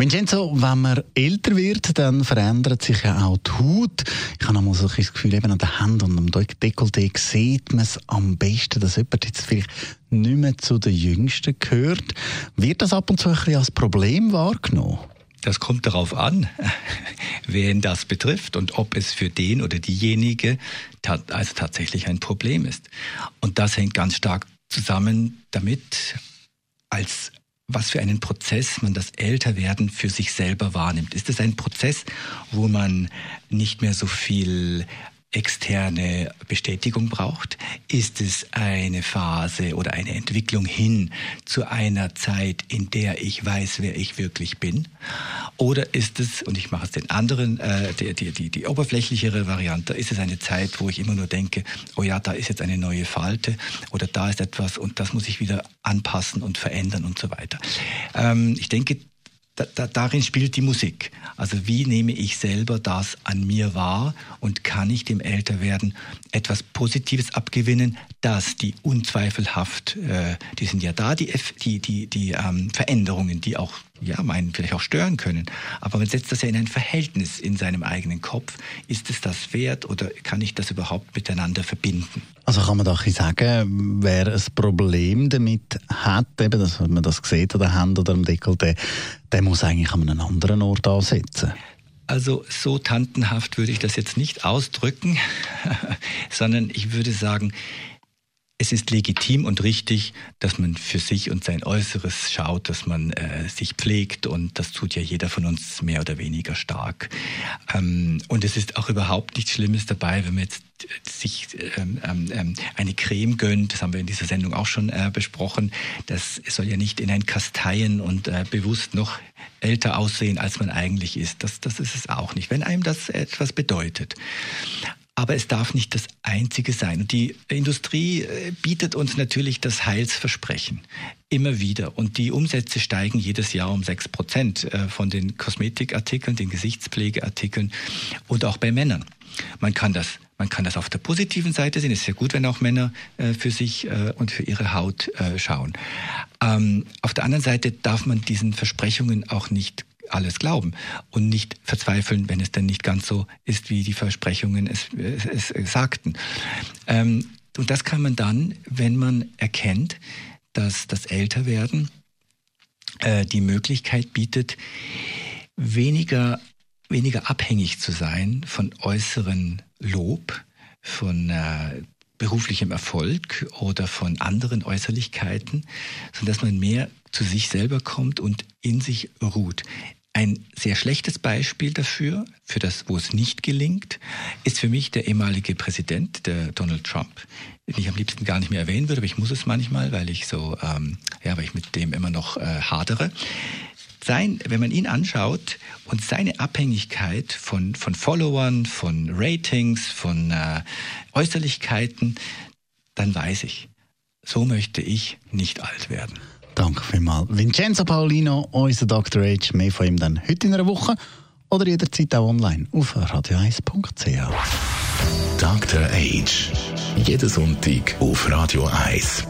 Vincenzo, wenn man älter wird, dann verändert sich ja auch die Haut. Ich habe einmal so ein Gefühl, eben an den Händen und am Dekolleté sieht man es am besten, dass jemand jetzt vielleicht nicht mehr zu den Jüngsten gehört. Wird das ab und zu ein bisschen als Problem wahrgenommen? Das kommt darauf an, wen das betrifft und ob es für den oder diejenige also tatsächlich ein Problem ist. Und das hängt ganz stark zusammen damit, als was für einen Prozess man das Älterwerden für sich selber wahrnimmt. Ist es ein Prozess, wo man nicht mehr so viel externe Bestätigung braucht? Ist es eine Phase oder eine Entwicklung hin zu einer Zeit, in der ich weiß, wer ich wirklich bin? Oder ist es, und ich mache es den anderen, äh, die, die, die, die oberflächlichere Variante, ist es eine Zeit, wo ich immer nur denke, oh ja, da ist jetzt eine neue Falte oder da ist etwas und das muss ich wieder anpassen und verändern und so weiter. Ähm, ich denke, da, da, darin spielt die Musik. Also wie nehme ich selber das an mir wahr und kann ich dem Älterwerden etwas Positives abgewinnen, dass die unzweifelhaft, äh, die sind ja da, die, die, die, die ähm, Veränderungen, die auch ja, meinen vielleicht auch stören können. Aber man setzt das ja in ein Verhältnis in seinem eigenen Kopf. Ist es das wert oder kann ich das überhaupt miteinander verbinden? Also kann man doch sagen, wer ein Problem damit hat, eben, dass man das sieht an der Hand oder am Deckel, der, der muss eigentlich an einem anderen Ort ansetzen. Also so tantenhaft würde ich das jetzt nicht ausdrücken, sondern ich würde sagen, es ist legitim und richtig, dass man für sich und sein Äußeres schaut, dass man äh, sich pflegt und das tut ja jeder von uns mehr oder weniger stark. Ähm, und es ist auch überhaupt nichts Schlimmes dabei, wenn man jetzt sich ähm, ähm, ähm, eine Creme gönnt, das haben wir in dieser Sendung auch schon äh, besprochen, das soll ja nicht in ein Kasteien und äh, bewusst noch älter aussehen, als man eigentlich ist. Das, das ist es auch nicht, wenn einem das etwas bedeutet. Aber es darf nicht das Einzige sein. Die Industrie äh, bietet uns natürlich das Heilsversprechen immer wieder. Und die Umsätze steigen jedes Jahr um sechs Prozent äh, von den Kosmetikartikeln, den Gesichtspflegeartikeln und auch bei Männern. Man kann das man kann das auf der positiven Seite sehen. Es ist ja gut, wenn auch Männer äh, für sich und für ihre Haut schauen. Ähm, auf der anderen Seite darf man diesen Versprechungen auch nicht alles glauben und nicht verzweifeln, wenn es denn nicht ganz so ist, wie die Versprechungen es, es, es sagten. Ähm, und das kann man dann, wenn man erkennt, dass das Älterwerden äh, die Möglichkeit bietet, weniger, weniger abhängig zu sein von äußeren Lob, von äh, beruflichem Erfolg oder von anderen Äußerlichkeiten, sondern dass man mehr zu sich selber kommt und in sich ruht. Ein sehr schlechtes Beispiel dafür, für das, wo es nicht gelingt, ist für mich der ehemalige Präsident, der Donald Trump, den ich am liebsten gar nicht mehr erwähnen würde, aber ich muss es manchmal, weil ich so, ähm, ja, weil ich mit dem immer noch äh, hadere. Sein, wenn man ihn anschaut und seine Abhängigkeit von, von Followern, von Ratings, von äh, Äußerlichkeiten, dann weiß ich, so möchte ich nicht alt werden. Danke vielmals. Vincenzo Paulino, unser Dr. H. Mehr von ihm dann heute in einer Woche oder jederzeit auch online auf radio1.ch. Dr. H. Jeden Sonntag auf Radio 1.